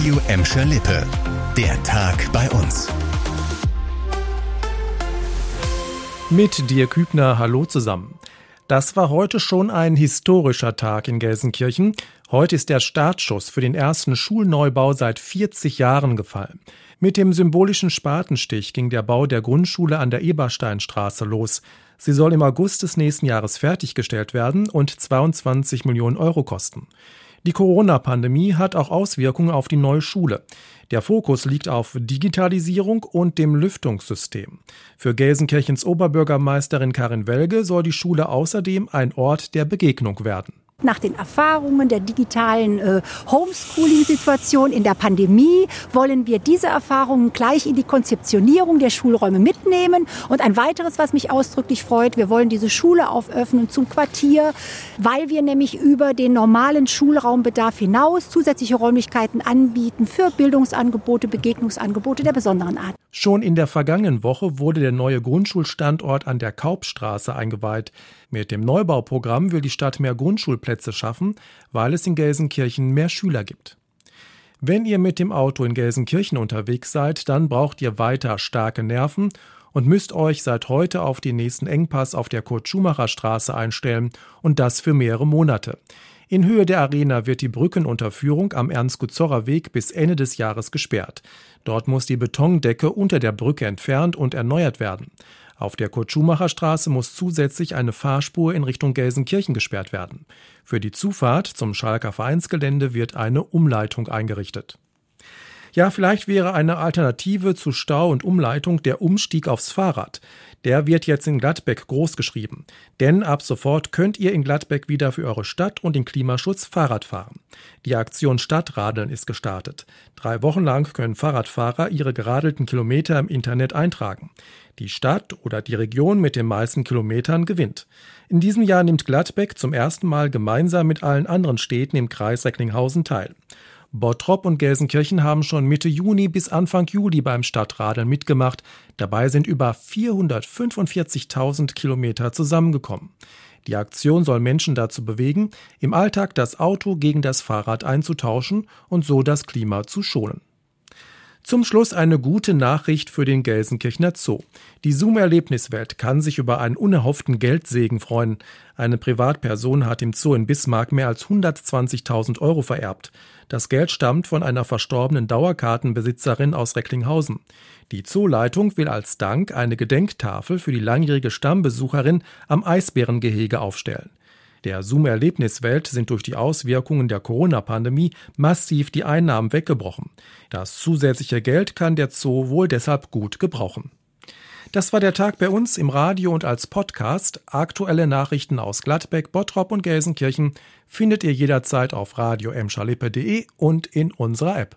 Radio Emscher Lippe. Der Tag bei uns. Mit dir Kübner, hallo zusammen. Das war heute schon ein historischer Tag in Gelsenkirchen. Heute ist der Startschuss für den ersten Schulneubau seit 40 Jahren gefallen. Mit dem symbolischen Spatenstich ging der Bau der Grundschule an der Ebersteinstraße los. Sie soll im August des nächsten Jahres fertiggestellt werden und 22 Millionen Euro kosten. Die Corona-Pandemie hat auch Auswirkungen auf die neue Schule. Der Fokus liegt auf Digitalisierung und dem Lüftungssystem. Für Gelsenkirchens Oberbürgermeisterin Karin Welge soll die Schule außerdem ein Ort der Begegnung werden nach den Erfahrungen der digitalen äh, Homeschooling-Situation in der Pandemie wollen wir diese Erfahrungen gleich in die Konzeptionierung der Schulräume mitnehmen. Und ein weiteres, was mich ausdrücklich freut, wir wollen diese Schule auföffnen zum Quartier, weil wir nämlich über den normalen Schulraumbedarf hinaus zusätzliche Räumlichkeiten anbieten für Bildungsangebote, Begegnungsangebote der besonderen Art. Schon in der vergangenen Woche wurde der neue Grundschulstandort an der Kaupstraße eingeweiht. Mit dem Neubauprogramm will die Stadt mehr Grundschulplätze schaffen, weil es in Gelsenkirchen mehr Schüler gibt. Wenn ihr mit dem Auto in Gelsenkirchen unterwegs seid, dann braucht ihr weiter starke Nerven und müsst euch seit heute auf den nächsten Engpass auf der Kurt-Schumacher-Straße einstellen und das für mehrere Monate. In Höhe der Arena wird die Brückenunterführung am Ernst-Guzorrer Weg bis Ende des Jahres gesperrt. Dort muss die Betondecke unter der Brücke entfernt und erneuert werden. Auf der Kurt-Schumacher-Straße muss zusätzlich eine Fahrspur in Richtung Gelsenkirchen gesperrt werden. Für die Zufahrt zum Schalker Vereinsgelände wird eine Umleitung eingerichtet. Ja, vielleicht wäre eine Alternative zu Stau und Umleitung der Umstieg aufs Fahrrad. Der wird jetzt in Gladbeck großgeschrieben. Denn ab sofort könnt ihr in Gladbeck wieder für eure Stadt und den Klimaschutz Fahrrad fahren. Die Aktion Stadtradeln ist gestartet. Drei Wochen lang können Fahrradfahrer ihre geradelten Kilometer im Internet eintragen. Die Stadt oder die Region mit den meisten Kilometern gewinnt. In diesem Jahr nimmt Gladbeck zum ersten Mal gemeinsam mit allen anderen Städten im Kreis Recklinghausen teil. Bottrop und Gelsenkirchen haben schon Mitte Juni bis Anfang Juli beim Stadtradeln mitgemacht. Dabei sind über 445.000 Kilometer zusammengekommen. Die Aktion soll Menschen dazu bewegen, im Alltag das Auto gegen das Fahrrad einzutauschen und so das Klima zu schonen. Zum Schluss eine gute Nachricht für den Gelsenkirchener Zoo. Die Zoom-Erlebniswelt kann sich über einen unerhofften Geldsegen freuen. Eine Privatperson hat im Zoo in Bismarck mehr als 120.000 Euro vererbt. Das Geld stammt von einer verstorbenen Dauerkartenbesitzerin aus Recklinghausen. Die Zooleitung will als Dank eine Gedenktafel für die langjährige Stammbesucherin am Eisbärengehege aufstellen. Der Zoom-Erlebniswelt sind durch die Auswirkungen der Corona-Pandemie massiv die Einnahmen weggebrochen. Das zusätzliche Geld kann der Zoo wohl deshalb gut gebrauchen. Das war der Tag bei uns im Radio und als Podcast. Aktuelle Nachrichten aus Gladbeck, Bottrop und Gelsenkirchen findet ihr jederzeit auf radio und in unserer App.